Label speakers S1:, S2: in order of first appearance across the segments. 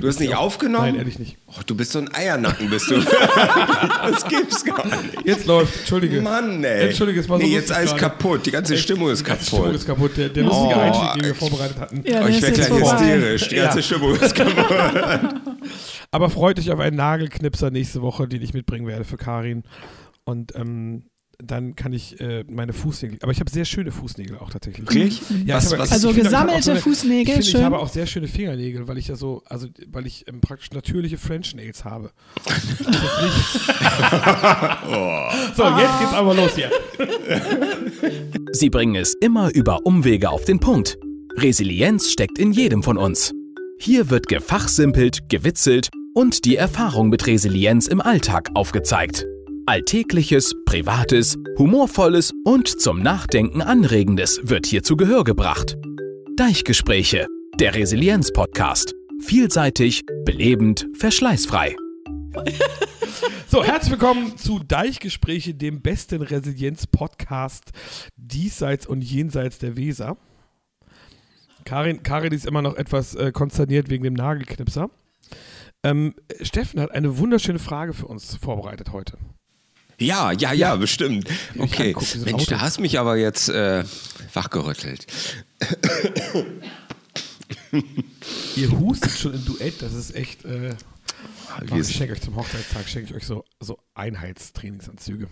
S1: Du hast nicht aufgenommen?
S2: Nein, ehrlich nicht.
S1: Oh, du bist so ein Eiernacken, bist du. das gibt's gar nicht.
S2: Jetzt läuft, Entschuldige.
S1: Mann, ey.
S2: Entschuldige, es war so
S1: nee, jetzt alles
S2: gerade.
S1: kaputt. Die ganze Stimmung ist
S2: Die ganze Stimmung
S1: kaputt.
S2: ist kaputt. Der, der lustige
S1: Oh,
S2: Einstieg, den wir vorbereitet hatten.
S3: Ja,
S1: Oh, ich werde gleich hysterisch. Die ganze
S2: Ja.
S1: Stimmung ist kaputt.
S2: Aber freut euch auf einen Nagelknipser nächste Woche, den ich mitbringen werde für Karin. Und ähm, dann kann ich äh, meine Fußnägel. Aber ich habe sehr schöne Fußnägel auch tatsächlich.
S1: Wirklich?
S2: Ja,
S1: Was-
S2: ich habe-
S1: was-
S3: Also
S2: ich
S3: gesammelte
S2: so eine-
S3: Fußnägel,
S2: ich finde,
S3: schön.
S2: Ich habe auch sehr schöne Fingernägel, weil ich ja so, also weil ich ähm, praktisch natürliche French Nails habe. So, jetzt geht's aber los hier.
S4: Sie bringen es immer über Umwege auf den Punkt. Resilienz steckt in jedem von uns. Hier wird gefachsimpelt, gewitzelt und die Erfahrung mit Resilienz im Alltag aufgezeigt. Alltägliches, Privates, Humorvolles und zum Nachdenken Anregendes wird hier zu Gehör gebracht. Deichgespräche, der Resilienz-Podcast. Vielseitig, belebend, verschleißfrei.
S2: So, herzlich willkommen zu Deichgespräche, dem besten Resilienz-Podcast diesseits und jenseits der Weser. Karin, Karin ist immer noch etwas äh, konsterniert wegen dem Nagelknipser. Ähm, Steffen hat eine wunderschöne Frage für uns vorbereitet heute.
S1: Ja, ja, ja, bestimmt. Okay.
S2: ein
S1: Mensch,
S2: Auto.
S1: da hast mich aber jetzt äh, wachgerüttelt.
S2: Ihr hustet schon im Duett, das ist echt. Äh, ich
S1: sind-
S2: schenke euch zum Hochzeitstag schenke ich euch so, so Einheitstrainingsanzüge.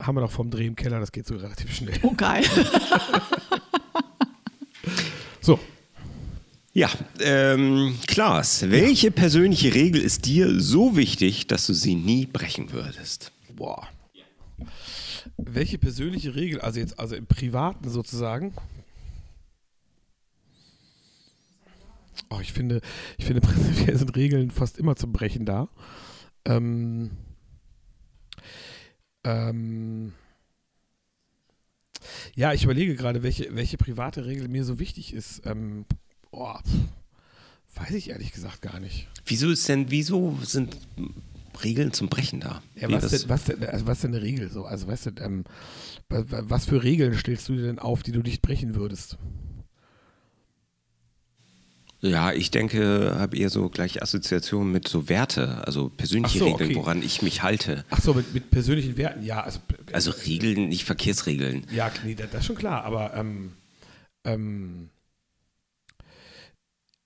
S2: Haben wir noch vom Dreh im Keller, das geht so relativ schnell.
S3: Oh, geil.
S2: So,
S1: Ja, ähm, Klaas, welche persönliche Regel ist dir so wichtig, dass du sie nie brechen würdest?
S2: Boah. Welche persönliche Regel, also jetzt, also im Privaten sozusagen? Oh, ich finde, ich finde prinzipiell sind Regeln fast immer zum Brechen da. Ähm, ähm, ja, ich überlege gerade, welche, welche private Regel mir so wichtig ist. Ähm, pf, weiß ich ehrlich gesagt gar nicht.
S1: Wieso ist denn, wieso sind Regeln zum Brechen da?
S2: Ja, was, denn, was, denn, also was denn eine Regel so? Also weißt du, ähm, wa- wa- was für Regeln stellst du dir denn auf, die du nicht brechen würdest?
S1: Ja, ich denke, habe eher so gleich Assoziationen mit so Werte, also persönliche
S2: so,
S1: Regeln,
S2: okay.
S1: woran ich mich halte.
S2: Ach so, mit, mit persönlichen Werten, ja, also,
S1: Also Regeln, nicht Verkehrsregeln.
S2: ja, nee, das, das ist schon klar, aber ähm, ähm,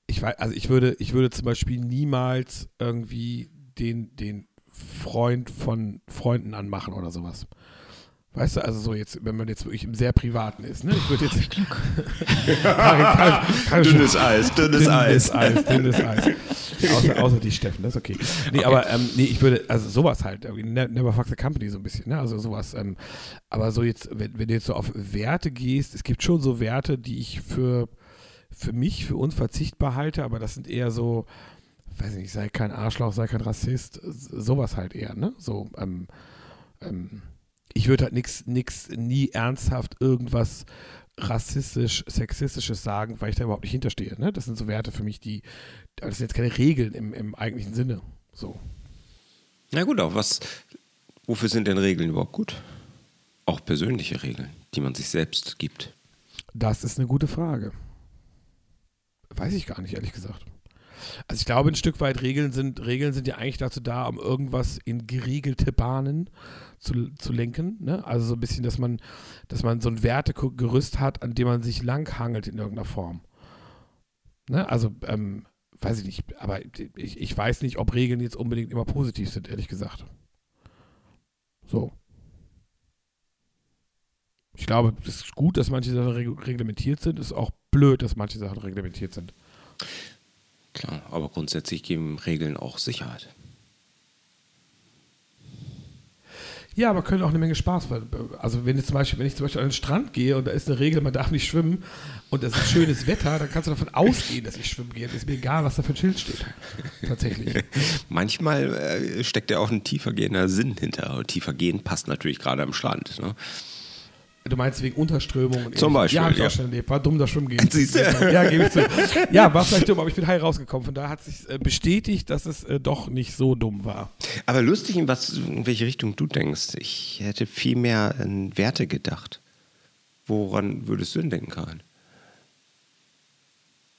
S2: ich weiß, also ich würde, ich würde zum Beispiel niemals irgendwie den, den Freund von Freunden anmachen oder sowas. Weißt du, also so jetzt, wenn man jetzt wirklich im sehr Privaten ist, ne? Ich würde jetzt. Karin, Karin,
S1: Dünnes Eis, dünnes Eis.
S2: Eis, dünnes Eis. Außer, außer die Steffen, das ist okay. Nee, aber ähm, nee, ich würde, also sowas halt, ne- never fuck the company so ein bisschen, ne? Also sowas. Ähm, aber so jetzt, wenn, wenn du jetzt so auf Werte gehst, es gibt schon so Werte, die ich für, für mich, für uns verzichtbar halte, aber das sind eher so, weiß nicht, sei kein Arschloch, sei kein Rassist, sowas halt eher, ne? So, ähm, ähm, ich würde halt nichts, nix, nie ernsthaft irgendwas rassistisch, sexistisches sagen, weil ich da überhaupt nicht hinterstehe. Ne? Das sind so Werte für mich, die, das sind jetzt keine Regeln im, im eigentlichen Sinne. So.
S1: Na gut, auch was, wofür sind denn Regeln überhaupt gut? Auch persönliche Regeln, die man sich selbst gibt.
S2: Das ist eine gute Frage. Weiß ich gar nicht, ehrlich gesagt. Also ich glaube, ein Stück weit Regeln sind, Regeln sind ja eigentlich dazu da, um irgendwas in geregelte Bahnen zu, zu lenken. Ne? Also so ein bisschen, dass man, dass man so ein Wertegerüst hat, an dem man sich langhangelt in irgendeiner Form. Ne? Also, ähm, weiß ich nicht, aber ich, ich weiß nicht, ob Regeln jetzt unbedingt immer positiv sind, ehrlich gesagt. So. Ich glaube, es ist gut, dass manche Sachen reg- reglementiert sind. Es ist auch blöd, dass manche Sachen reglementiert sind.
S1: Klar, aber grundsätzlich geben Regeln auch Sicherheit.
S2: Ja, aber können auch eine Menge Spaß. Also wenn, zum Beispiel, wenn ich zum Beispiel an den Strand gehe und da ist eine Regel, man darf nicht schwimmen und es ist schönes Wetter, dann kannst du davon ausgehen, dass ich schwimmen gehe. Ist mir egal, was da für ein Schild steht. Tatsächlich.
S1: Manchmal äh, steckt ja auch ein tiefergehender Sinn hinter. Und tiefergehend passt natürlich gerade am Strand. Ne?
S2: Du meinst wegen Unterströmung und
S1: Zum. Beispiel,
S2: Ja, hab ich
S1: ja.
S2: auch schon erlebt. War dumm, da schwimmen gehen.
S1: Siehst du?
S2: Ja, gebe ich zu. Ja, war vielleicht dumm, aber ich bin heil rausgekommen. Von daher hat sich äh, bestätigt, dass es äh, doch nicht so dumm war.
S1: Aber lustig, in, was, in welche Richtung du denkst. Ich hätte viel mehr an Werte gedacht. Woran würdest du denn denken, Karin?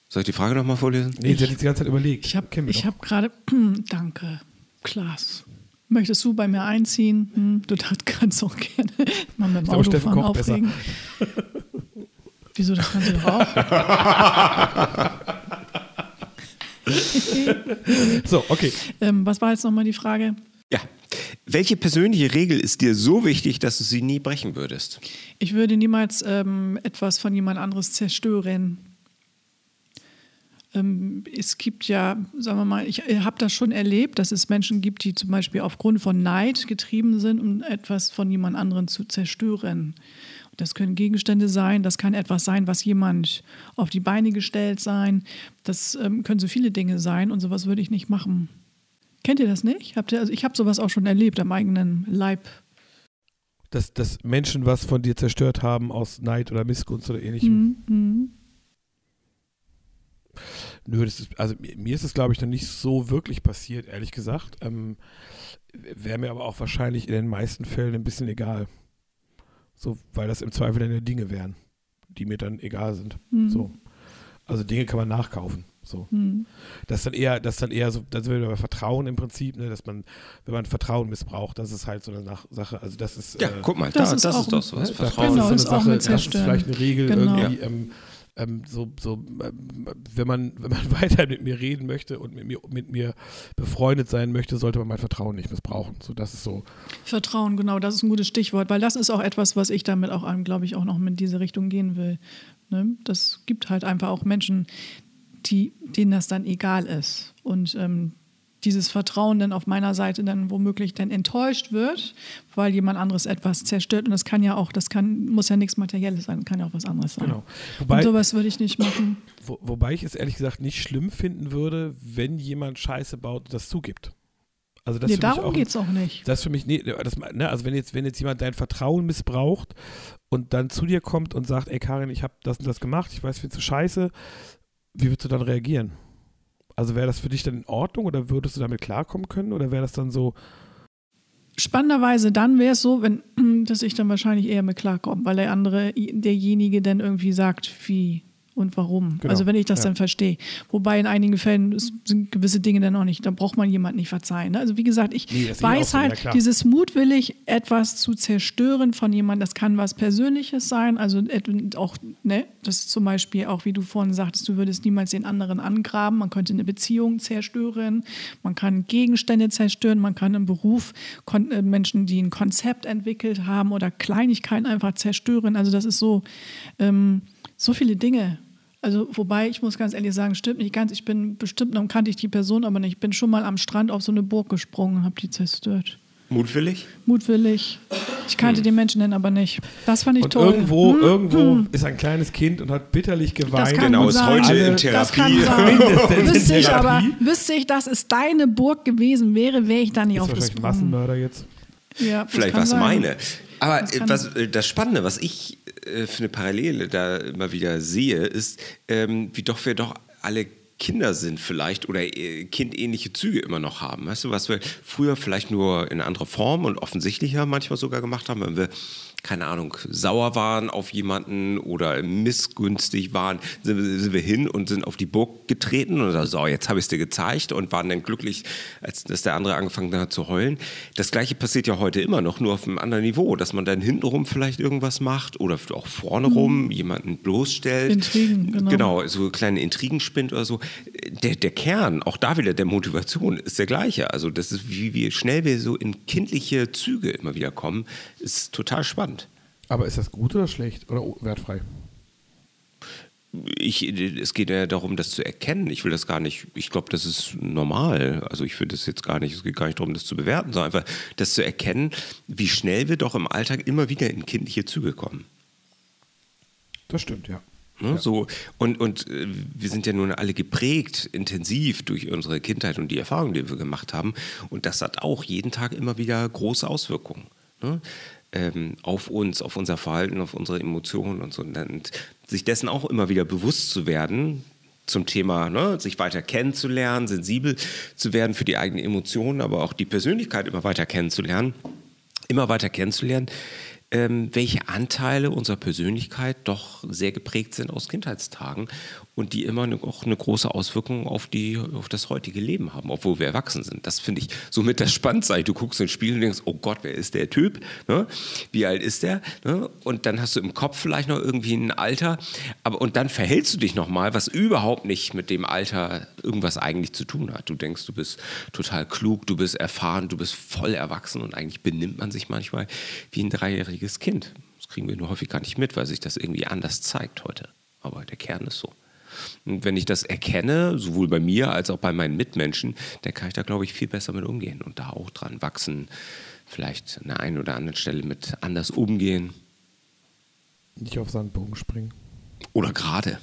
S1: Soll ich die Frage nochmal vorlesen?
S2: Nee, sie hat jetzt die ganze Zeit überlegt.
S3: Ich habe ich hab gerade, danke, Klaas. Möchtest du bei mir einziehen? Hm, du kannst auch gerne mal mit dem
S2: glaube, Steffen
S3: Autofahren
S2: kocht besser.
S3: aufregen. Wieso, das kannst du doch auch.
S2: So, okay.
S3: ähm, was war jetzt nochmal die Frage?
S1: Ja. Welche persönliche Regel ist dir so wichtig, dass du sie nie brechen würdest?
S3: Ich würde niemals ähm, etwas von jemand anderes zerstören. Ähm, es gibt ja, sagen wir mal, ich habe das schon erlebt, dass es Menschen gibt, die zum Beispiel aufgrund von Neid getrieben sind, um etwas von jemand anderem zu zerstören. Das können Gegenstände sein, das kann etwas sein, was jemand auf die Beine gestellt sein. Das ähm, können so viele Dinge sein und sowas würde ich nicht machen. Kennt ihr das nicht? Habt ihr, also ich habe sowas auch schon erlebt am eigenen Leib.
S2: Dass, dass Menschen was von dir zerstört haben aus Neid oder Missgunst oder ähnlichem.
S3: Mhm.
S2: Nö, das ist, also mir ist es, glaube ich, noch nicht so wirklich passiert, ehrlich gesagt. Ähm, Wäre mir aber auch wahrscheinlich in den meisten Fällen ein bisschen egal. So, weil das im Zweifel dann ja Dinge wären, die mir dann egal sind.
S3: Mhm.
S2: So. Also Dinge kann man nachkaufen. So.
S3: Mhm.
S2: Das ist dann eher, das ist dann eher so, das wäre bei Vertrauen im Prinzip, ne, dass man, wenn man Vertrauen missbraucht, das ist halt so eine Nach Sache. Also das ist
S1: Ja,
S2: äh,
S1: guck mal,
S3: das
S1: da,
S3: ist
S1: das
S3: auch
S1: ist doch so was. Vertrauen.
S3: Genau,
S2: das
S3: ist auch mit
S2: das ist vielleicht eine Regel
S3: Genau.
S2: irgendwie, ähm, ähm, so, so ähm, wenn man, wenn man weiter mit mir reden möchte und mit mir, mit mir befreundet sein möchte, sollte man mein Vertrauen nicht missbrauchen. So, das ist so.
S3: Vertrauen, genau, das ist ein gutes Stichwort, weil das ist auch etwas, was ich damit auch, glaube ich, auch noch in diese Richtung gehen will. Ne? Das gibt halt einfach auch Menschen, die, denen das dann egal ist. Und ähm, dieses Vertrauen dann auf meiner Seite dann womöglich dann enttäuscht wird, weil jemand anderes etwas zerstört. Und das kann ja auch, das kann, muss ja nichts Materielles sein, kann ja auch was anderes sein.
S2: Genau.
S3: Und
S2: Wobei,
S3: sowas würde ich nicht machen.
S2: wo, wobei ich es ehrlich gesagt nicht schlimm finden würde, wenn jemand Scheiße baut und das zugibt. Also das
S3: Nee, darum geht es auch nicht.
S2: Das für mich, nee, das, ne, also wenn jetzt, wenn jetzt jemand dein Vertrauen missbraucht und dann zu dir kommt und sagt, ey Karin, ich habe das und das gemacht, ich weiß, findest du scheiße, wie würdest du dann reagieren? Also wäre das für dich dann in Ordnung oder würdest du damit klarkommen können oder wäre das dann so,
S3: Spannenderweise dann wäre es so, wenn, dass ich dann wahrscheinlich eher mit klarkomme, weil der andere, derjenige dann irgendwie sagt, wie und warum.
S2: Genau,
S3: Also wenn ich das
S2: ja.
S3: dann verstehe. Wobei in einigen Fällen sind gewisse Dinge dann auch nicht, da braucht man jemanden nicht verzeihen. ne? Also wie gesagt, ich
S2: Nee,
S3: weiß
S2: so, ja,
S3: halt,
S2: klar.
S3: dieses mutwillig etwas zu zerstören von jemandem, das kann was Persönliches sein, also auch, ne, das ist zum Beispiel auch, wie du vorhin sagtest, du würdest niemals den anderen angraben, man könnte eine Beziehung zerstören, man kann Gegenstände zerstören, man kann im Beruf äh, Menschen, die ein Konzept entwickelt haben oder Kleinigkeiten einfach zerstören, also das ist so, ähm, so viele Dinge. Also, wobei, ich muss ganz ehrlich sagen, stimmt nicht ganz. Ich bin bestimmt, noch kannte ich die Person aber nicht. Ich bin schon mal am Strand auf so eine Burg gesprungen und habe die zerstört.
S1: Mutwillig?
S3: Mutwillig. Ich kannte
S1: Hm.
S3: den Menschen dann aber nicht. Das fand ich
S2: und
S3: toll.
S2: irgendwo,
S3: Hm,
S2: irgendwo
S3: hm.
S2: ist ein kleines Kind und hat bitterlich geweint.
S3: Das kann
S1: Genau, ist heute in
S2: Alle-
S3: Das kann
S1: Therapie.
S2: in
S3: Wüsste ich aber, wüsste ich, dass es deine Burg gewesen wäre, wäre ich da nicht
S2: ist
S3: aufgesprungen.
S2: Massenmörder jetzt.
S3: Ja,
S1: Vielleicht war es meine. Aber
S3: Das
S1: äh, was, äh, das Spannende, was ich äh, für eine Parallele da immer wieder sehe, ist, ähm, wie doch wir doch alle Kinder sind vielleicht oder äh, kindähnliche Züge immer noch haben. Weißt du, was wir früher vielleicht nur in anderer Form und offensichtlicher manchmal sogar gemacht haben, wenn wir keine Ahnung, sauer waren auf jemanden oder missgünstig waren, sind wir, hin und sind auf die Burg getreten und sagen, so, jetzt habe ich es dir gezeigt und waren dann glücklich, als dass der andere angefangen hat zu heulen. Das gleiche passiert ja heute immer noch, nur auf einem anderen Niveau, dass man dann hintenrum vielleicht irgendwas macht oder auch vorne rum jemanden bloßstellt.
S3: Intrigen, genau.
S1: Genau, so kleine Intrigen spinnt oder so. Der, der Kern, auch da wieder der Motivation, ist der gleiche. Also das ist, wie, wie schnell wir so in kindliche Züge immer wieder kommen, ist total spannend.
S2: Aber ist das gut oder schlecht oder wertfrei?
S1: Ich, es geht ja darum, das zu erkennen. Ich will das gar nicht, ich glaube, das ist normal. Also ich finde das jetzt gar nicht, es geht gar nicht darum, das zu bewerten, sondern einfach das zu erkennen, wie schnell wir doch im Alltag immer wieder in kindliche Züge kommen.
S2: Das stimmt, ja.
S1: Ne, So, und, und äh, wir sind ja nun alle geprägt, intensiv durch unsere Kindheit und die Erfahrungen, die wir gemacht haben. Und das hat auch jeden Tag immer wieder große Auswirkungen. Ne? Ähm, auf uns, auf unser Verhalten, auf unsere Emotionen und so. Und sich dessen auch immer wieder bewusst zu werden, zum Thema, ne, sich weiter kennenzulernen, sensibel zu werden für die eigenen Emotionen, aber auch die Persönlichkeit immer weiter kennenzulernen, immer weiter kennenzulernen, ähm, welche Anteile unserer Persönlichkeit doch sehr geprägt sind aus Kindheitstagen und die immer eine, auch eine große Auswirkung auf, die, auf das heutige Leben haben, obwohl wir erwachsen sind. Das finde ich somit das Spannendste. Du guckst ins Spiel und denkst, oh Gott, wer ist der Typ? Ne? Wie alt ist der? Ne? Und dann hast du im Kopf vielleicht noch irgendwie ein Alter, aber und dann verhältst du dich nochmal, was überhaupt nicht mit dem Alter irgendwas eigentlich zu tun hat. Du denkst, du bist total klug, du bist erfahren, du bist voll erwachsen und eigentlich benimmt man sich manchmal wie ein dreijähriges Kind. Das kriegen wir nur häufig gar nicht mit, weil sich das irgendwie anders zeigt heute. Aber der Kern ist so. Und wenn ich das erkenne, sowohl bei mir als auch bei meinen Mitmenschen, dann kann ich da, glaube ich, viel besser mit umgehen und da auch dran wachsen. Vielleicht an der einen oder anderen Stelle mit anders umgehen.
S2: Nicht auf Sandbogen springen.
S1: Oder gerade.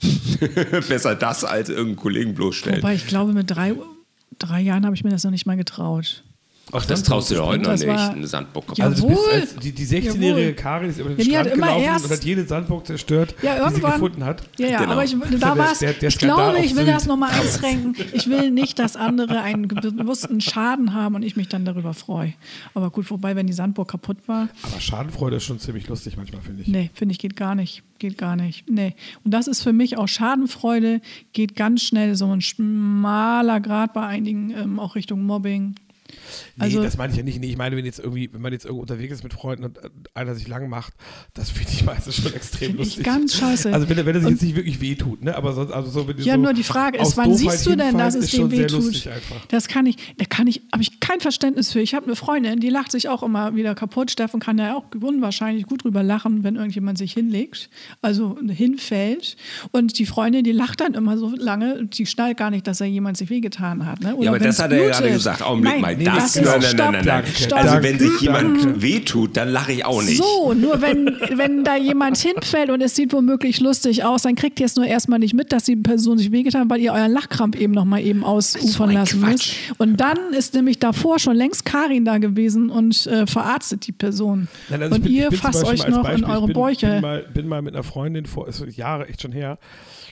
S1: Besser das als irgendeinen Kollegen bloßstellen.
S3: Wobei ich glaube, mit drei, drei Jahren habe ich mir das noch nicht mal getraut.
S1: Ach, das traust du dir heute noch nicht,
S3: war-
S1: eine Sandburg.
S3: Ja,
S2: Also du bist
S3: Jawohl.
S2: als, die, die 16-jährige
S3: Jawohl.
S2: Karin ist über den
S3: Ja, die hat
S2: Strand
S3: immer
S2: gelaufen
S3: erst-
S2: und hat jede Sandburg zerstört,
S3: Ja,
S2: die sie gefunden hat.
S3: Ja, ja,
S1: Genau.
S3: aber ich, da
S2: der- der
S3: Ich glaube, ich will
S2: Sylt.
S3: das nochmal einschränken. Ich will nicht, dass andere einen bewussten Schaden haben und ich mich dann darüber freue. Aber gut, wobei, wenn die Sandburg kaputt war,
S2: Aber Schadenfreude ist schon ziemlich lustig manchmal, finde ich.
S3: nee, finde ich, geht gar nicht. Geht gar nicht. Nee. Und das ist für mich auch Schadenfreude, geht ganz schnell so ein schmaler Grad bei einigen ähm, auch Richtung Mobbing.
S2: Nee,
S3: Also-
S2: das meine ich ja nicht. Nee, ich meine, wenn jetzt irgendwie, wenn man jetzt irgendwo unterwegs ist mit Freunden und äh, einer sich lang macht, das finde ich meistens schon extrem
S3: Finde ich
S2: lustig.
S3: ganz scheiße.
S2: Also wenn, er- wenn er sich jetzt nicht wirklich wehtut, ne? Aber sonst, also so, wenn
S3: Ja,
S2: so
S3: nur die Frage ist, wann
S2: Doofheit
S3: siehst du denn, dass es dem wehtut?
S2: lustig.
S3: Das kann ich, da kann ich, habe ich kein Verständnis für. Ich habe eine Freundin, die lacht sich auch immer wieder kaputt. Steffen kann ja auch unwahrscheinlich gut drüber lachen, wenn irgendjemand sich hinlegt, also hinfällt. Und die Freundin, die lacht dann immer so lange, die schnallt gar nicht, dass er jemand sich wehgetan hat. Ne? Oder
S1: Ja, aber das hat er ja gerade gesagt. Augenblick
S3: Nein,
S1: mal.
S2: Nee,
S1: Das,
S3: das
S1: nein,
S3: ist,
S1: nein, nein, nein, nein.
S3: stopp.
S1: Also wenn sich jemand wehtut, dann lache ich auch nicht.
S3: So, nur wenn, wenn da jemand hinfällt und es sieht womöglich lustig aus, dann kriegt ihr es nur erstmal nicht mit, dass die Person sich wehgetan hat, weil ihr euren Lachkrampf eben nochmal eben ausufern
S1: So
S3: lassen müsst.
S1: Quatsch.
S3: Und dann ist nämlich davor schon längst Karin da gewesen und äh, verarztet die Person.
S2: Nein, also
S3: und
S2: bin-
S3: ihr fasst euch noch
S2: Beispiel,
S3: in eure
S2: ich bin,
S3: Bäuche.
S2: Bin mal, bin mal mit einer Freundin vor, ist Jahre echt schon her,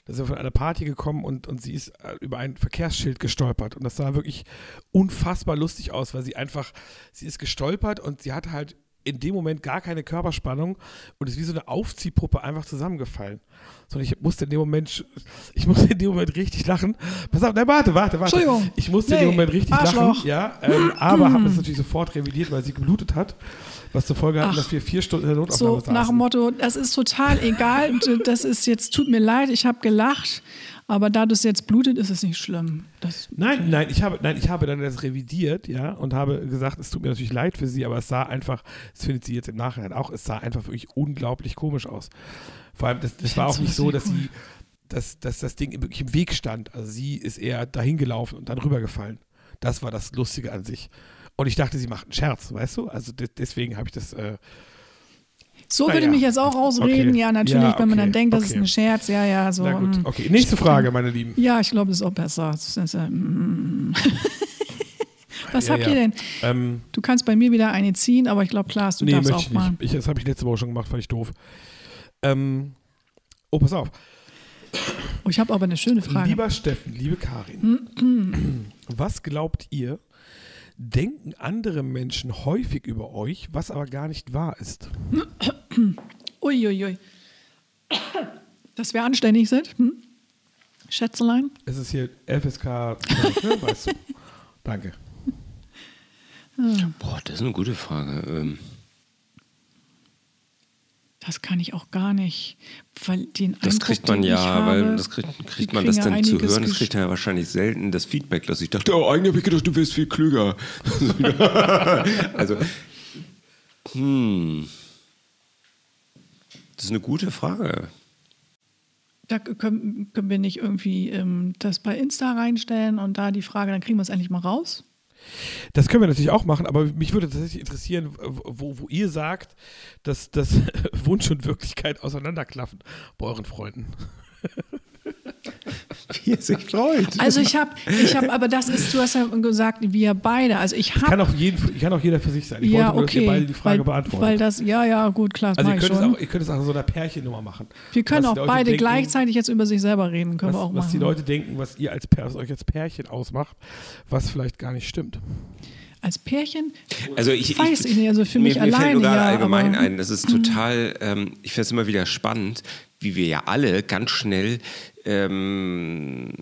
S2: da sind wir von einer Party gekommen und, und sie ist äh, über ein Verkehrsschild gestolpert. Und das sah wirklich unfassbar lustig aus, weil sie einfach, sie ist gestolpert und sie hat halt in dem Moment gar keine Körperspannung und ist wie so eine Aufziehpuppe einfach zusammengefallen. So, und ich musste in dem Moment, ich musste in dem Moment richtig lachen. Pass auf, nein, warte, warte, warte.
S3: Entschuldigung.
S2: Ich musste in dem
S3: Nee,
S2: Moment richtig
S3: Arschloch.
S2: lachen, ja, ähm, aber habe es natürlich sofort revidiert, weil sie geblutet hat, was zur Folge hat,
S3: Ach.
S2: dass wir vier Stunden in der Notaufnahme
S3: So
S2: saßen.
S3: nach dem Motto, das ist total egal, das ist jetzt, tut mir leid, ich habe gelacht, aber da das jetzt blutet, ist es nicht schlimm. Das,
S2: Nein, nein, ich habe, nein, ich habe dann das revidiert, ja, und habe gesagt, es tut mir natürlich leid für sie, aber es sah einfach, das findet sie jetzt im Nachhinein auch, es sah einfach wirklich unglaublich komisch aus. Vor allem, das, das war auch nicht
S3: so
S2: dass sie, dass, dass das Ding wirklich im Weg stand. Also sie ist eher dahin gelaufen und dann rübergefallen. Das war das Lustige an sich. Und ich dachte, sie macht einen Scherz, weißt du? Also de deswegen habe ich das. Äh,
S3: so würde
S2: ja.
S3: mich jetzt auch rausreden,
S2: Okay.
S3: ja, natürlich,
S2: Ja,
S3: wenn man
S2: okay,
S3: dann denkt, das ist
S2: okay.
S3: ein Scherz, ja, ja, so.
S2: na gut,
S3: mm.
S2: okay. Nächste Frage, meine Lieben.
S3: Ja, ich glaube, das ist auch besser. Ist, äh, mm. Was
S2: Ja,
S3: habt ihr denn?
S2: Ähm,
S3: Du kannst bei mir wieder eine ziehen, aber ich glaube, Klaas, du
S2: nee,
S3: darfst
S2: möchte
S3: auch
S2: ich
S3: mal.
S2: nicht. Ich, das habe ich letzte Woche schon gemacht, fand ich doof. Ähm, oh, pass auf.
S3: Oh, ich habe aber eine schöne Frage.
S2: Lieber Steffen, liebe Karin, was glaubt ihr, denken andere Menschen häufig über euch, was aber gar nicht wahr ist?
S3: Uiuiui. Dass wir anständig sind? Hm? Schätzelein?
S2: Es ist hier FSK, ne, weißt du. Danke.
S1: Boah, das ist eine gute Frage. Ähm,
S3: Das kann ich auch gar nicht. Weil den
S1: Das
S3: Eindruck,
S1: kriegt man ja,
S3: habe,
S1: weil das kriegt,
S3: die
S1: kriegt man
S3: kriegen
S1: das dann zu hören. Das kriegt er ja wahrscheinlich selten das Feedback, dass ich dachte, oh, eigentlich habe ich gedacht, du wärst viel klüger. also, hm. Das ist eine gute Frage.
S3: Da können, können wir nicht irgendwie ähm, das bei Insta reinstellen und da die Frage, dann kriegen wir es endlich mal raus.
S2: Das können wir natürlich auch machen, aber mich würde tatsächlich interessieren, wo, wo ihr sagt, dass, dass Wunsch und Wirklichkeit auseinanderklaffen bei euren Freunden.
S1: Wie er sich freut.
S3: Also ich habe, ich habe, aber das ist, du hast ja gesagt, wir beide. Also ich
S2: Kann
S3: habe.
S2: auch, jeden, kann auch jeder für sich sein. Ich
S3: Ja,
S2: wollte nur, dass ihr
S3: okay.
S2: beide die Frage
S3: weil,
S2: beantworten.
S3: Weil das, ja, ja, gut, klar,
S2: also ihr
S3: ich
S2: könnt, auch, ihr könnt es auch so einer Pärchennummer machen.
S3: wir können
S2: was
S3: auch beide
S2: denken,
S3: gleichzeitig jetzt über sich selber reden, können
S2: was,
S3: wir auch
S2: was
S3: machen.
S2: die Leute denken, was ihr als was euch als Pärchen ausmacht, was vielleicht gar nicht stimmt.
S3: Als Pärchen?
S1: Also ich,
S3: weiß ich, nicht, also für mich
S1: mir,
S3: alleine.
S1: Mir fällt nur gerade
S3: ja,
S1: allgemein ein, das ist total, ähm, ich finde es immer wieder spannend, wie wir ja alle ganz schnell ähm,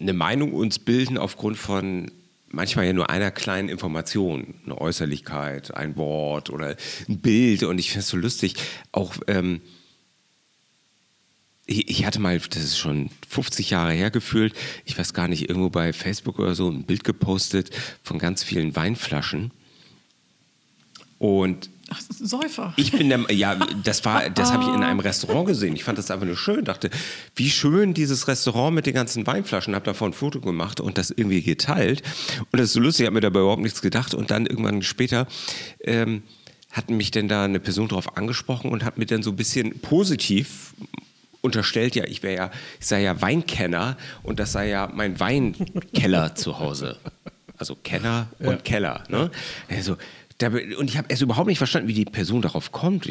S1: eine Meinung uns bilden aufgrund von manchmal ja nur einer kleinen Information, eine Äußerlichkeit, ein Wort oder ein Bild. Und ich finde es so lustig, auch ähm, ich, hatte mal, das ist schon 50 Jahre her gefühlt, ich weiß gar nicht, irgendwo bei Facebook oder so ein Bild gepostet von ganz vielen Weinflaschen. Und
S3: Ach, Säufer.
S1: ich bin der, ja, das war, das habe ich in einem Restaurant gesehen. Ich fand das einfach nur schön. Dachte, wie schön dieses Restaurant mit den ganzen Weinflaschen. Habe davon ein Foto gemacht und das irgendwie geteilt. Und das ist so lustig. Ich habe mir dabei überhaupt nichts gedacht. Und dann irgendwann später ähm, hat mich denn da eine Person drauf angesprochen und hat mir dann so ein bisschen positiv unterstellt, ja, ich wäre ja, ich sei ja Weinkenner und das sei ja mein Weinkeller zu Hause. Also Kenner und ja. Keller. Ne? Also, und ich habe erst überhaupt nicht verstanden, wie die Person darauf kommt.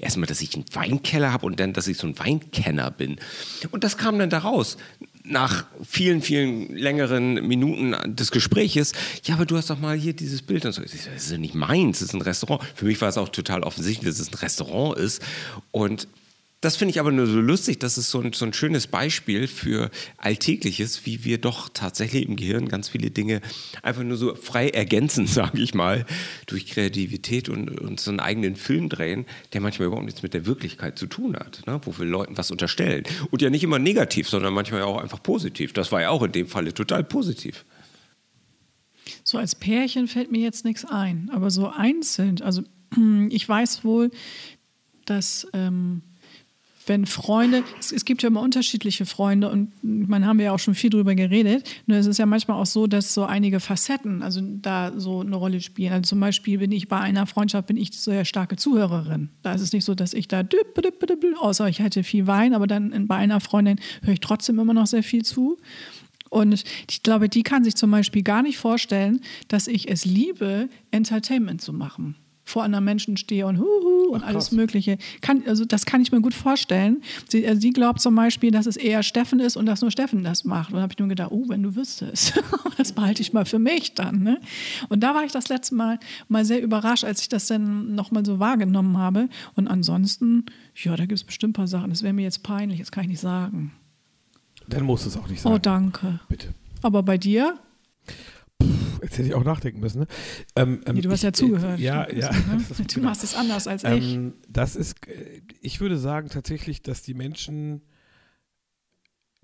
S1: Erstmal, dass ich einen Weinkeller habe und dann, dass ich so ein Weinkenner bin. Und das kam dann daraus. Nach vielen, vielen längeren Minuten des Gespräches, ja, aber du hast doch mal hier dieses Bild. Und so. Das ist ja nicht meins, das ist ein Restaurant. Für mich war es auch total offensichtlich, dass es ein Restaurant ist. Und das finde ich aber nur so lustig. Das ist so ein, so ein schönes Beispiel für Alltägliches, wie wir doch tatsächlich im Gehirn ganz viele Dinge einfach nur so frei ergänzen, sage ich mal, durch Kreativität und, und so einen eigenen Film drehen, der manchmal überhaupt nichts mit der Wirklichkeit zu tun hat, ne? wo wir Leuten was unterstellen. Und ja nicht immer negativ, sondern manchmal auch einfach positiv. Das war ja auch in dem Falle total positiv.
S3: So als Pärchen fällt mir jetzt nichts ein, aber so einzeln, also ich weiß wohl, dass. Ähm wenn Freunde, es, es, gibt ja immer unterschiedliche Freunde und man haben wir ja auch schon viel drüber geredet. Nur es ist ja manchmal auch so, dass so einige Facetten also da so eine Rolle spielen. Also zum Beispiel bin ich bei einer Freundschaft bin ich sehr starke Zuhörerin. Da ist es nicht so, dass ich da außer ich hätte viel Wein, aber dann bei einer Freundin höre ich trotzdem immer noch sehr viel zu. Und ich glaube, die kann sich zum Beispiel gar nicht vorstellen, dass ich es liebe, Entertainment zu machen vor anderen Menschen stehe und huhu und Ach, alles Mögliche. Kann, also das kann ich mir gut vorstellen. Sie, also sie glaubt zum Beispiel, dass es eher Steffen ist und dass nur Steffen das macht. Und da habe ich nur gedacht, oh, wenn du wüsstest, das behalte ich mal für mich dann. Ne? Und da war ich das letzte Mal mal sehr überrascht, als ich das dann nochmal so wahrgenommen habe. Und ansonsten, ja, da gibt es bestimmt ein paar Sachen. Das wäre mir jetzt peinlich, das kann ich nicht sagen.
S2: Dann muss es auch nicht sagen.
S3: Oh, danke.
S2: Bitte.
S3: Aber bei dir?
S2: Jetzt hätte ich auch nachdenken müssen. Ne?
S3: Ähm, ähm, nee, du hast ja zugehört.
S2: Ja, ja.
S3: Ne? du machst es anders als
S2: ähm, ich. Das ist, äh, ich würde sagen tatsächlich, dass die Menschen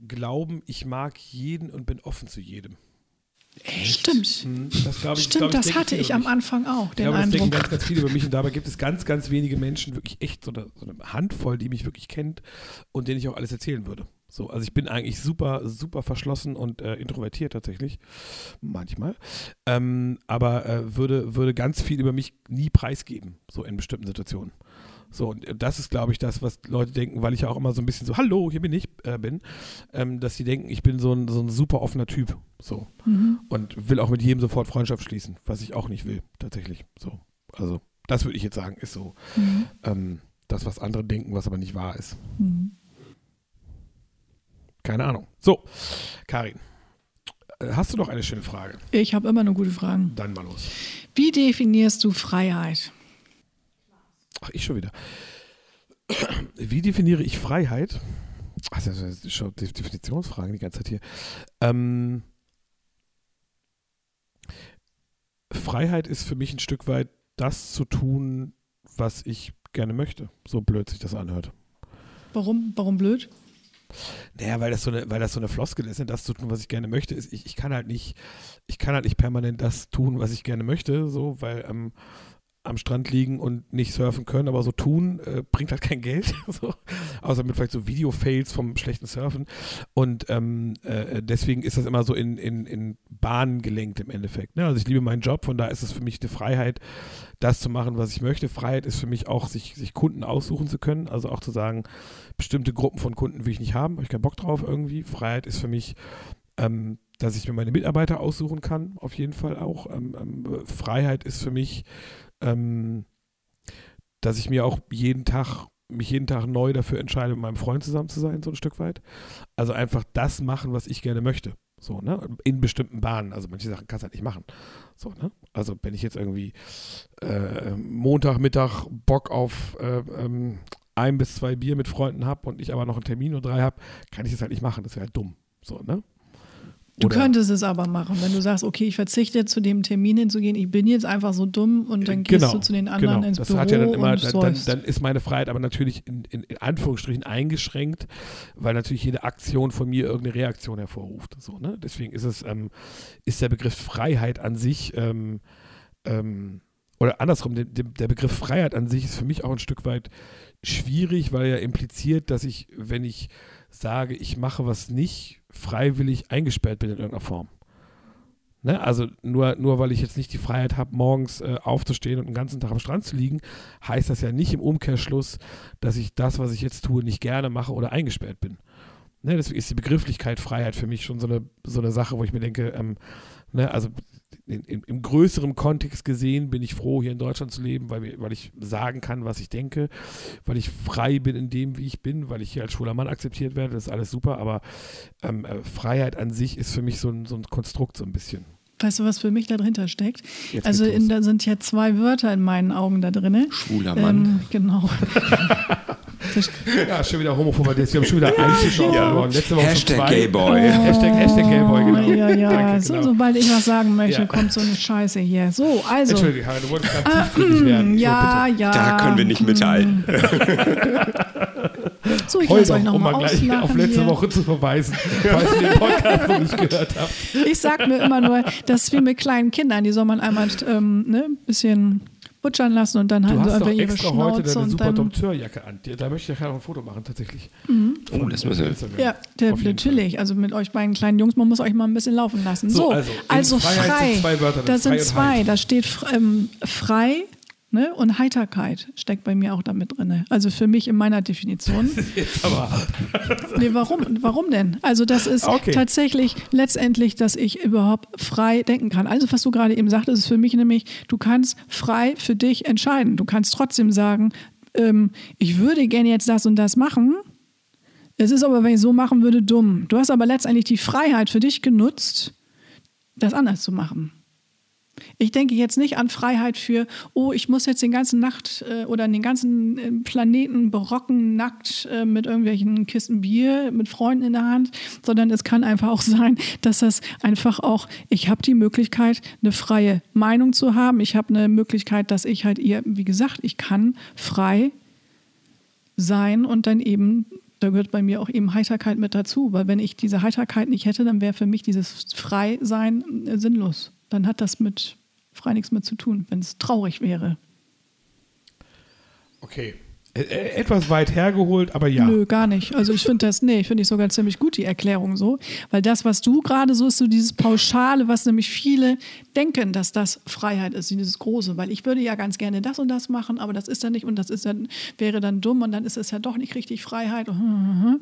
S2: glauben, ich mag jeden und bin offen zu jedem.
S3: Echt? Stimmt.
S2: Hm, das, ich,
S3: Stimmt,
S2: ich,
S3: das hatte ich am Anfang auch, den
S2: glaube,
S3: Eindruck.
S2: Das denken ganz, ganz viele über mich und dabei gibt es ganz, ganz wenige Menschen, wirklich echt so eine, so eine Handvoll, die mich wirklich kennt und denen ich auch alles erzählen würde. So, also ich bin eigentlich super, super verschlossen und äh, introvertiert tatsächlich. Manchmal. Ähm, aber äh, würde, würde ganz viel über mich nie preisgeben, so in bestimmten Situationen. So, und das ist, glaube ich, das, was Leute denken, weil ich ja auch immer so ein bisschen so, hallo, hier bin ich, äh, bin, ähm, dass sie denken, ich bin so ein, so ein super offener Typ. So. Mhm. Und will auch mit jedem sofort Freundschaft schließen, was ich auch nicht will, tatsächlich. So. Also, das würde ich jetzt sagen, ist so mhm. ähm, das, was andere denken, was aber nicht wahr ist. Mhm. Keine Ahnung. So, Karin, äh, hast du noch eine schöne Frage?
S3: Ich habe immer nur gute Fragen.
S2: Dann mal los.
S3: Wie definierst du Freiheit?
S2: Ach, ich schon wieder. Wie definiere ich Freiheit? Ach, das ist schon Definitionsfragen die ganze Zeit hier. Ähm, Freiheit ist für mich ein Stück weit das zu tun, was ich gerne möchte. So blöd sich das anhört.
S3: Warum, warum blöd?
S2: Naja, weil das so eine, weil das so eine Floskel ist, das zu tun, was ich gerne möchte, ist, ich, ich kann halt nicht, ich kann halt nicht permanent das tun, was ich gerne möchte, so, weil ähm, am Strand liegen und nicht surfen können, aber so tun, äh, bringt halt kein Geld. so. Außer mit vielleicht so Video-Fails vom schlechten Surfen. Und ähm, äh, deswegen ist das immer so in, in, in Bahnen gelenkt im Endeffekt. Ne? Also ich liebe meinen Job, von da ist es für mich eine Freiheit, das zu machen, was ich möchte. Freiheit ist für mich auch, sich, sich Kunden aussuchen zu können. Also auch zu sagen, bestimmte Gruppen von Kunden will ich nicht haben, habe ich keinen Bock drauf irgendwie. Freiheit ist für mich, ähm, dass ich mir meine Mitarbeiter aussuchen kann, auf jeden Fall auch. Ähm, ähm, Freiheit ist für mich, ähm, dass ich mir auch jeden Tag, mich jeden Tag neu dafür entscheide, mit meinem Freund zusammen zu sein, so ein Stück weit. Also einfach das machen, was ich gerne möchte. So, ne? In bestimmten Bahnen. Also manche Sachen kannst du halt nicht machen. So, ne? Also wenn ich jetzt irgendwie äh, Montagmittag Bock auf äh, ähm, ein bis zwei Bier mit Freunden habe und ich aber noch einen Termin oder drei habe, kann ich das halt nicht machen. Das wäre halt dumm. So, ne?
S3: Du Oder könntest es aber machen, wenn du sagst, okay, ich verzichte zu dem Termin hinzugehen, ich bin jetzt einfach so dumm und dann gehst
S2: genau,
S3: du zu den anderen
S2: genau.
S3: ins
S2: das
S3: Büro
S2: hat ja dann immer,
S3: und
S2: dann, dann, dann, ist meine Freiheit aber natürlich in, in, in, Anführungsstrichen eingeschränkt, weil natürlich jede Aktion von mir irgendeine Reaktion hervorruft. So, ne? Deswegen ist es, ähm, ist der Begriff Freiheit an sich, ähm, ähm, oder andersrum, der, der Begriff Freiheit an sich ist für mich auch ein Stück weit schwierig, weil er impliziert, dass ich, wenn ich sage, ich mache was nicht, freiwillig eingesperrt bin in irgendeiner Form. Ne? Also nur, nur weil ich jetzt nicht die Freiheit habe, morgens äh, aufzustehen und den ganzen Tag am Strand zu liegen, heißt das ja nicht im Umkehrschluss, dass ich das, was ich jetzt tue, nicht gerne mache oder eingesperrt bin. Ne? Deswegen ist die Begrifflichkeit Freiheit für mich schon so eine, so eine Sache, wo ich mir denke, ähm, ne? also in, in, im größeren Kontext gesehen bin ich froh, hier in Deutschland zu leben, weil, weil ich sagen kann, was ich denke, weil ich frei bin in dem, wie ich bin, weil ich hier als schwuler Mann akzeptiert werde, das ist alles super, aber ähm, äh, Freiheit an sich ist für mich so ein, so ein Konstrukt so ein bisschen.
S3: Weißt du, was für mich dahinter steckt? Jetzt also in, da sind ja zwei Wörter in meinen Augen da drin.
S1: Schwuler Mann. Ähm,
S3: genau.
S2: ja, schon wieder homophober Wir haben schon wieder ja, Zuschauer ja. verloren. Letzte Woche
S1: Hashtag
S2: zwei.
S1: Gayboy.
S2: Oh, Hashtag, Hashtag Gayboy, genau.
S3: Ja, ja. Danke, so, genau. sobald ich was sagen möchte, ja. kommt so eine Scheiße hier. So, also.
S2: Entschuldige, Harry, du wolltest ganz tiefgründig werden.
S3: Ja, so, ja.
S1: Da können wir nicht mithalten.
S3: so, ich lasse euch nochmal um mal gleich
S2: auf letzte
S3: hier.
S2: Woche zu verweisen, falls ihr den Podcast noch nicht gehört habt.
S3: Ich sag mir immer nur, das ist wie mit kleinen Kindern, die soll man einmal ähm, ne, ein bisschen butschern lassen und dann halten sie einfach ihre
S2: extra
S3: Schnauze
S2: heute deine
S3: und
S2: super
S3: dann
S2: Dompteurjacke an. Da möchte ich ja ein Foto machen, tatsächlich.
S3: Mhm.
S1: Oh, das müssen wir.
S3: Ja, der, natürlich. Also mit euch beiden kleinen Jungs, man muss euch mal ein bisschen laufen lassen. So,
S2: So, also,
S3: also, frei.
S2: sind zwei Wörter,
S3: da
S2: frei
S3: sind zwei. Da steht ähm, frei ne? und Heiterkeit steckt bei mir auch damit drin. Also für mich in meiner Definition. Nee, warum, warum denn? Also das ist
S2: Okay.
S3: tatsächlich letztendlich, dass ich überhaupt frei denken kann. Also was du gerade eben sagtest, ist für mich nämlich, du kannst frei für dich entscheiden. Du kannst trotzdem sagen, ähm, ich würde gerne jetzt das und das machen. Es ist aber, wenn ich so machen würde, dumm. Du hast aber letztendlich die Freiheit für dich genutzt, das anders zu machen. Ich denke jetzt nicht an Freiheit für, oh, ich muss jetzt den ganzen Nacht äh, oder den ganzen äh, Planeten berocken, nackt äh, mit irgendwelchen Kisten Bier, mit Freunden in der Hand, sondern es kann einfach auch sein, dass das einfach auch, ich habe die Möglichkeit, eine freie Meinung zu haben. Ich habe eine Möglichkeit, dass ich halt ihr, wie gesagt, ich kann frei sein und dann eben, da gehört bei mir auch eben Heiterkeit mit dazu, weil wenn ich diese Heiterkeit nicht hätte, dann wäre für mich dieses Freisein äh, sinnlos. Dann hat das mit frei nichts mehr zu tun, wenn es traurig wäre.
S2: Okay. Ä- ä- Etwas weit hergeholt, aber ja.
S3: Nö, gar nicht. Also ich finde das, nee, finde ich sogar ziemlich gut, die Erklärung so. Weil das, was du gerade so ist, so dieses Pauschale, was nämlich viele denken, dass das Freiheit ist, dieses Große. Weil ich würde ja ganz gerne das und das machen, aber das ist dann nicht und das ist dann, wäre dann dumm und dann ist es ja doch nicht richtig Freiheit. Dann